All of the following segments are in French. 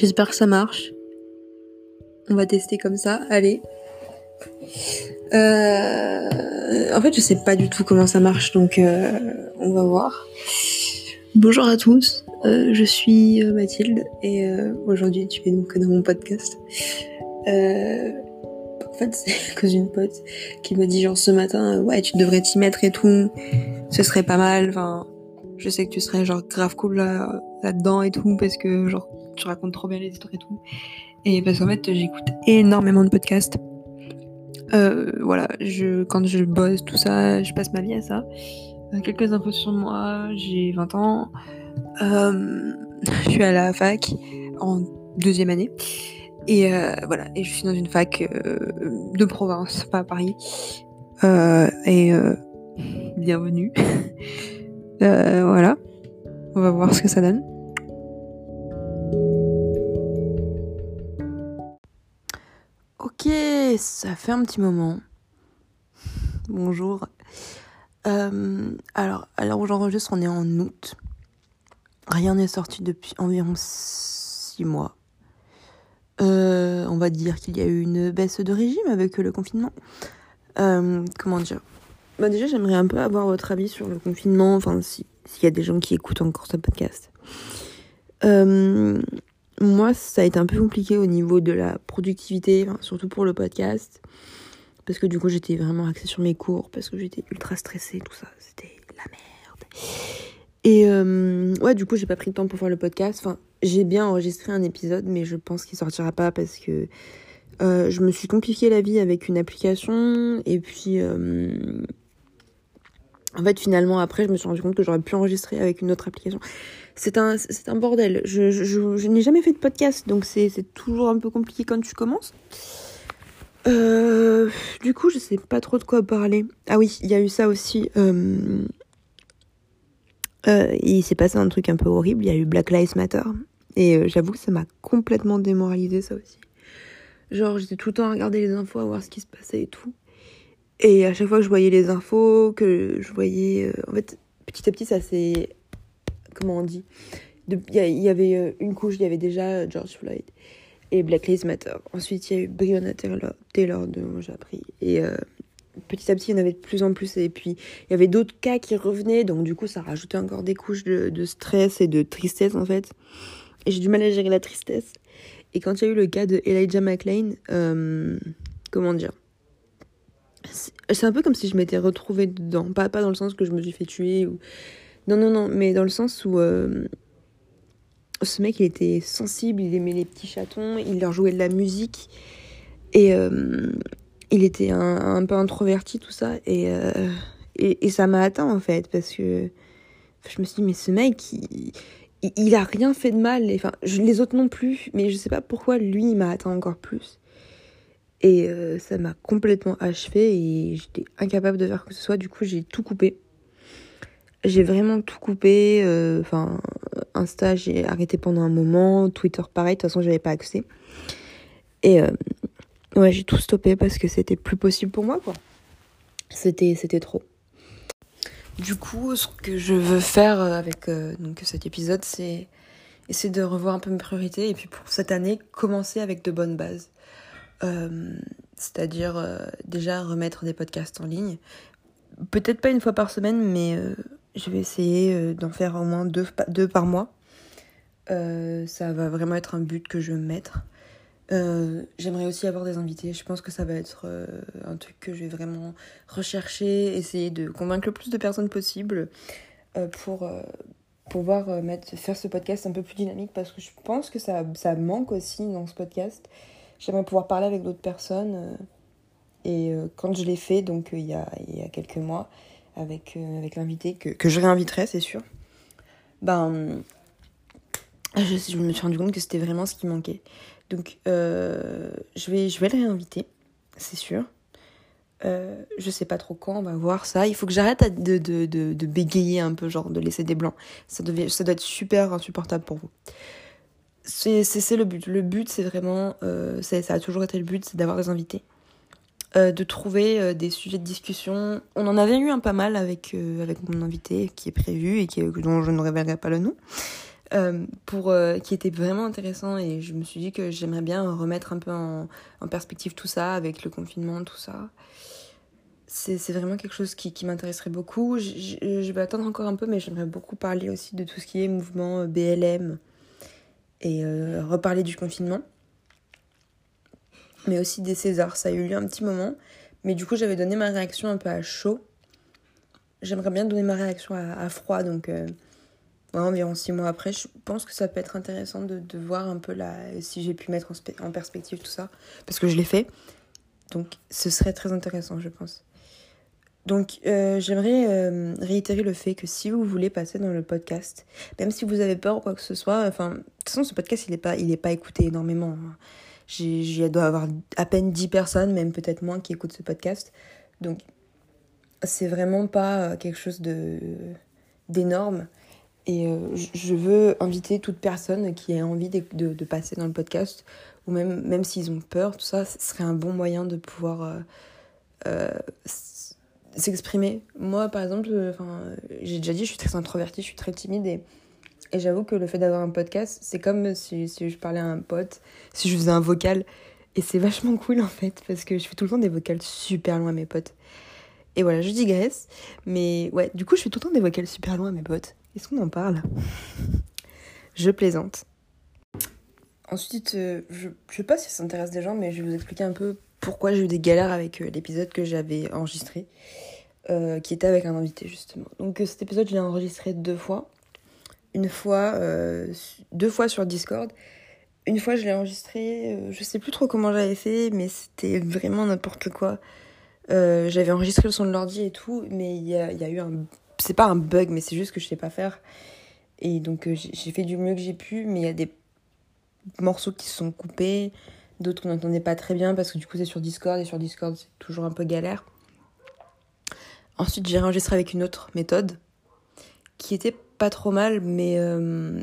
J'espère que ça marche. On va tester comme ça. Allez. Euh, en fait, je sais pas du tout comment ça marche, donc euh, on va voir. Bonjour à tous, euh, je suis Mathilde et aujourd'hui tu es donc dans mon podcast. en fait, c'est cause d'une pote qui m'a dit genre ce matin, ouais, tu devrais t'y mettre et tout, ce serait pas mal. Enfin, je sais que tu serais genre grave cool là, là-dedans et tout parce que genre tu racontes trop bien les histoires et tout. Et parce qu'en fait, j'écoute énormément de podcasts. Euh, voilà, quand je bosse, tout ça, je passe ma vie à ça. Euh, quelques infos sur moi, j'ai 20 ans. Euh, je suis à la fac en deuxième année. Et voilà, et je suis dans une fac de province, pas à Paris. et bienvenue. voilà, on va voir ce que ça donne. Ça fait un petit moment. Bonjour. Euh, alors, à l'heure où j'enregistre, on est en août. Rien n'est sorti depuis environ 6 mois. Euh, on va dire qu'il y a eu une baisse de régime avec le confinement. Euh, comment dire? Bah Déjà, j'aimerais un peu avoir votre avis sur le confinement, enfin, s'il y a des gens qui écoutent encore ce podcast. Euh, moi, ça a été un peu compliqué au niveau de la productivité, surtout pour le podcast. Parce que du coup, j'étais vraiment axée sur mes cours, parce que j'étais ultra stressée, tout ça. C'était la merde. Et euh, ouais, du coup, j'ai pas pris le temps pour faire le podcast. Enfin, j'ai bien enregistré un épisode, mais je pense qu'il sortira pas parce que euh, je me suis compliqué la vie avec une application. Et puis, euh, en fait, finalement, après, je me suis rendu compte que j'aurais pu enregistrer avec une autre application. C'est un, c'est un bordel. Je, je, je, n'ai jamais fait de podcast, donc c'est, c'est toujours un peu compliqué quand tu commences. Euh, du coup, je sais pas trop de quoi parler. Ah oui, il y a eu ça aussi. Euh, euh, il s'est passé un truc un peu horrible. Il y a eu Black Lives Matter. Et j'avoue que ça m'a complètement démoralisé, ça aussi. Genre, j'étais tout le temps à regarder les infos, à voir ce qui se passait et tout. Et à chaque fois que je voyais les infos, que je voyais... Euh, en fait, petit à petit, ça s'est... Comment on dit Il y, avait euh, une couche, il y avait déjà George Floyd et Black Lives Matter. Ensuite, il y a eu Breonna Taylor, Taylor dont j'ai appris. Et euh, petit à petit, il y en avait de plus en plus. Et puis, il y avait d'autres cas qui revenaient. Donc, du coup, ça rajoutait encore des couches de, stress et de tristesse, en fait. Et j'ai du mal à gérer la tristesse. Et quand il y a eu le cas de Elijah euh, comment dire c'est un peu comme si je m'étais retrouvée dedans. Pas, pas dans le sens que je me suis fait tuer ou. Non, non, non, mais dans le sens où. Euh, ce mec, il était sensible, il aimait les petits chatons, il leur jouait de la musique. Et euh, il était un, peu introverti, tout ça. Et, euh, et, et, ça m'a atteint, en fait, parce que. Je me suis dit, mais ce mec, il, il, a rien fait de mal. Enfin, les autres non plus, mais je sais pas pourquoi lui, il m'a atteint encore plus. Et euh, ça m'a complètement achevé et j'étais incapable de faire que ce soit. Du coup, j'ai tout coupé. J'ai vraiment tout coupé. Euh, enfin, Insta, j'ai arrêté pendant un moment. Twitter, pareil. De toute façon, j'avais pas accès. Et euh, ouais, j'ai tout stoppé parce que c'était plus possible pour moi, quoi. C'était, c'était trop. Du coup, ce que je veux faire avec donc cet épisode, c'est essayer de revoir un peu mes priorités et puis pour cette année, commencer avec de bonnes bases. Euh, c'est-à-dire euh, déjà remettre des podcasts en ligne. Peut-être pas une fois par semaine, mais euh, je vais essayer d'en faire au moins deux, par mois. ça va vraiment être un but que je veux mettre. J'aimerais aussi avoir des invités. Je pense que ça va être un truc que je vais vraiment rechercher, essayer de convaincre le plus de personnes possible pour pouvoir mettre, faire ce podcast un peu plus dynamique parce que je pense que ça, ça manque aussi dans ce podcast. J'aimerais pouvoir parler avec d'autres personnes. Euh, et euh, quand je l'ai fait, donc euh, il y, a, il y a quelques mois, avec, avec l'invité, que, que je réinviterai, c'est sûr, ben, je, me suis rendu compte que c'était vraiment ce qui manquait. Donc, je, vais, je vais le réinviter, c'est sûr. Euh, je sais pas trop quand, on va voir ça. Il faut que j'arrête de, de, de, de, bégayer un peu, genre de laisser des blancs. Ça, devait, ça doit être super insupportable pour vous c'est le but. Le but, c'est vraiment, euh, ça a toujours été le but, c'est d'avoir des invités. Euh, de trouver euh, des sujets de discussion. On en avait eu un pas mal avec, avec mon invité qui est prévu et dont je ne révélerai pas le nom. pour, qui était vraiment intéressant et je me suis dit que j'aimerais bien remettre un peu en, en, perspective tout ça avec le confinement, tout ça. C'est vraiment quelque chose qui, qui m'intéresserait beaucoup. Je, je, vais attendre encore un peu, mais j'aimerais beaucoup parler aussi de tout ce qui est mouvement BLM et euh, reparler du confinement. Mais aussi des Césars. Ça a eu lieu un petit moment, mais du coup, j'avais donné ma réaction un peu à chaud. J'aimerais bien donner ma réaction à, froid, donc environ six mois après, je pense que ça peut être intéressant de, voir un peu si j'ai pu mettre en, perspective tout ça, parce que je l'ai fait. Donc ce serait très intéressant, je pense. Donc euh, j'aimerais euh, réitérer le fait que si vous voulez passer dans le podcast, même si vous avez peur ou quoi que ce soit, enfin, de toute façon ce podcast il n'est pas, il pas écouté énormément. Hein. J'ai doit avoir à peine 10 personnes, même peut-être moins, qui écoutent ce podcast. Donc c'est vraiment pas quelque chose de d'énorme. Et euh, je veux inviter toute personne qui a envie de, de, passer dans le podcast, ou même, même s'ils ont peur, tout ça, ce serait un bon moyen de pouvoir euh, euh, s'exprimer. Moi, par exemple, j'ai déjà dit, je suis très introvertie, je suis très timide, et, et j'avoue que le fait d'avoir un podcast, c'est comme si, si je parlais à un pote, si je faisais un vocal, et c'est vachement cool en fait, parce que je fais tout le temps des vocales super loin à mes potes. Et voilà, je digresse. Mais ouais, du coup, je fais tout le temps des vocales super loin à mes potes. Est-ce qu'on en parle? Je plaisante. Ensuite, euh, je, je sais pas si ça intéresse des gens, mais je vais vous expliquer un peu pourquoi j'ai eu des galères avec euh, l'épisode que j'avais enregistré, euh, qui était avec un invité justement. Donc cet épisode, je l'ai enregistré deux fois. Une fois, deux fois sur Discord. Une fois, je l'ai enregistré, je sais plus trop comment j'avais fait, mais c'était vraiment n'importe quoi. j'avais enregistré le son de l'ordi et tout, mais il y a, eu un c'est pas un bug, mais c'est juste que je sais pas faire. Et donc euh, j'ai fait du mieux que j'ai pu, mais il y a des morceaux qui se sont coupés, d'autres qu'on n'entendait pas très bien parce que du coup c'est sur Discord et sur Discord c'est toujours un peu galère. Ensuite j'ai enregistré avec une autre méthode qui était pas trop mal, mais euh,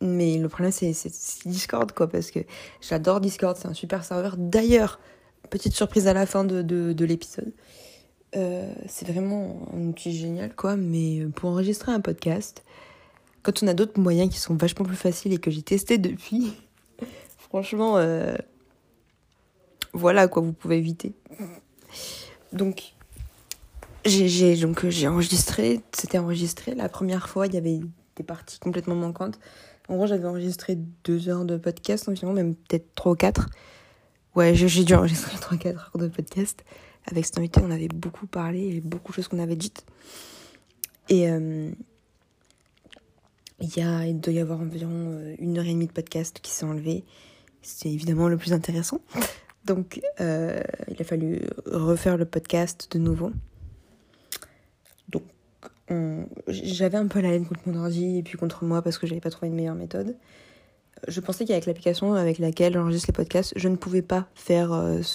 mais le problème c'est Discord quoi parce que j'adore Discord, c'est un super serveur. D'ailleurs, petite surprise à la fin de l'épisode. Euh, c'est vraiment un outil génial, quoi. Mais pour enregistrer un podcast, quand on a d'autres moyens qui sont vachement plus faciles et que j'ai testé depuis, franchement, euh, voilà quoi, vous pouvez éviter. Donc, j'ai donc j'ai enregistré, c'était enregistré. La première fois, il y avait des parties complètement manquantes. En gros, j'avais enregistré deux heures de podcast environ, même peut-être trois ou quatre. Ouais, j'ai dû enregistrer trois quatre heures de podcast avec cet on avait beaucoup parlé, beaucoup de choses qu'on avait dites. Et euh, il, y a, doit y avoir environ euh, une heure et demie de podcast qui s'est enlevé. C'était évidemment le plus intéressant. Donc, euh, il a fallu refaire le podcast de nouveau. Donc, j'avais un peu la haine contre mon ordi et puis contre moi parce que j'avais pas trouvé une meilleure méthode. Je pensais qu'avec l'application avec laquelle j'enregistre les podcasts, je ne pouvais pas faire.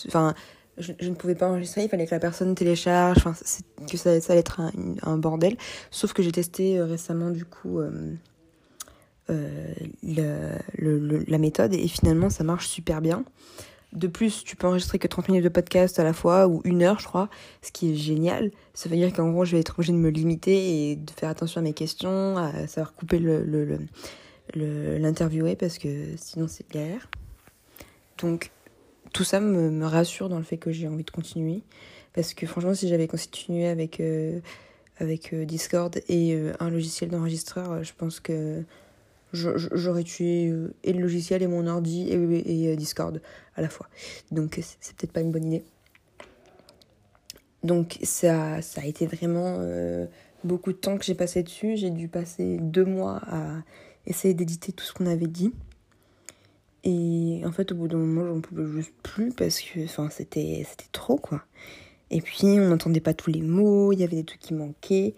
Enfin, je, ne pouvais pas enregistrer, il fallait que la personne télécharge, enfin, que ça, ça allait être un, bordel. Sauf que j'ai testé euh, récemment, du coup, euh, euh, le, la méthode et finalement, ça marche super bien. De plus, tu peux enregistrer que 30 minutes de podcast à la fois ou une heure, je crois, ce qui est génial. Ça veut dire qu'en gros, je vais être obligée de me limiter et de faire attention à mes questions, à savoir couper l'interviewer parce que sinon c'est galère. Donc, tout ça me, rassure dans le fait que j'ai envie de continuer. Parce que franchement, si j'avais continué avec, euh, avec euh, Discord et euh, un logiciel d'enregistreur, je pense que j'aurais tué et le logiciel et mon ordi et, et Discord à la fois. Donc c'est peut-être pas une bonne idée. Donc ça, ça a été vraiment beaucoup de temps que j'ai passé dessus. J'ai dû passer deux mois à essayer d'éditer tout ce qu'on avait dit. Et en fait, au bout d'un moment, j'en pouvais juste plus parce que c'était trop, quoi. Et puis, on n'entendait pas tous les mots, il y avait des trucs qui manquaient.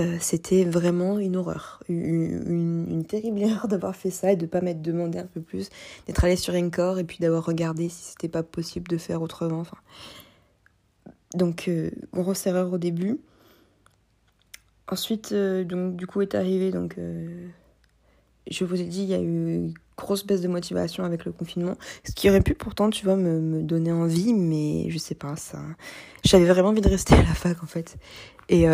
Euh, c'était vraiment une horreur. Une, terrible erreur d'avoir fait ça et de pas m'être demandé un peu plus, d'être allé sur Encore et puis d'avoir regardé si c'était pas possible de faire autrement. Donc, euh, grosse erreur au début. Ensuite, euh, donc, du coup, est arrivé donc, je vous ai dit, il y a eu grosse baisse de motivation avec le confinement. Ce qui aurait pu pourtant, tu vois, me, me donner envie, mais je sais pas, ça. J'avais vraiment envie de rester à la fac en fait. Et,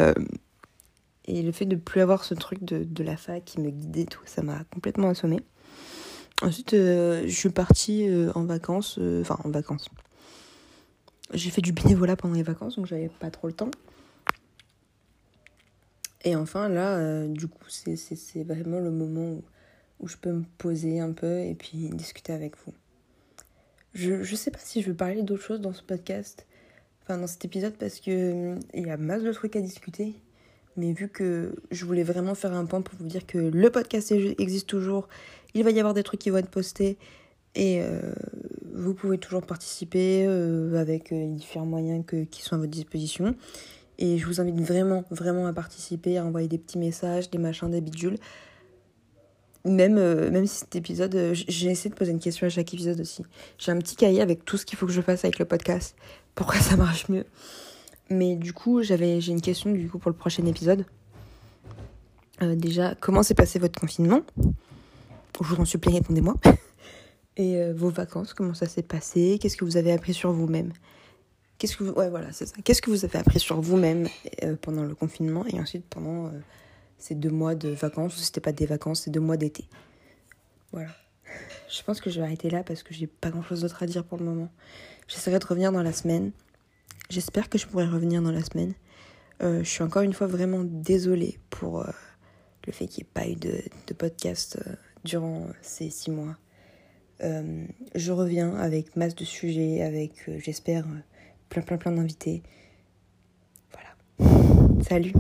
Et le fait de plus avoir ce truc de, de la fac qui me guidait, tout, ça m'a complètement assommé. Ensuite, euh, je suis partie euh, en vacances, euh, enfin en vacances. J'ai fait du bénévolat pendant les vacances, donc j'avais pas trop le temps. Et enfin, là, du coup, c'est vraiment le moment où, où, je peux me poser un peu et puis discuter avec vous. Je, je sais pas si je veux parler d'autre chose dans ce podcast, enfin dans cet épisode, parce que il y a masse de trucs à discuter. Mais vu que je voulais vraiment faire un point pour vous dire que le podcast existe toujours, il va y avoir des trucs qui vont être postés et euh, vous pouvez toujours participer euh, avec euh, les différents moyens que, qui sont à votre disposition. Et je vous invite vraiment, vraiment à participer, à envoyer des petits messages, des machins, des bidules. Même, même si cet épisode, j'ai essayé de poser une question à chaque épisode aussi. J'ai un petit cahier avec tout ce qu'il faut que je fasse avec le podcast, pourquoi ça marche mieux? Mais du coup, j'avais, j'ai une question du coup pour le prochain épisode. Euh, déjà, comment s'est passé votre confinement? Je vous en supplie, répondez-moi. Et euh, vos vacances, comment ça s'est passé? Qu'est-ce que vous avez appris sur vous-même? Qu'est-ce que vous... Ouais, voilà, c'est ça. Qu'est-ce que vous avez appris sur vous-même euh, pendant le confinement et ensuite pendant ces deux mois de vacances, ou c'était pas des vacances, c'est deux mois d'été. Voilà. Je pense que je vais arrêter là parce que j'ai pas grand-chose d'autre à dire pour le moment. J'essaierai de revenir dans la semaine. J'espère que je pourrai revenir dans la semaine. Euh, je suis encore une fois vraiment désolée pour euh, le fait qu'il n'y ait pas eu de, podcast euh, durant ces six mois. je reviens avec masse de sujets, avec, j'espère, plein plein plein d'invités. Voilà. Salut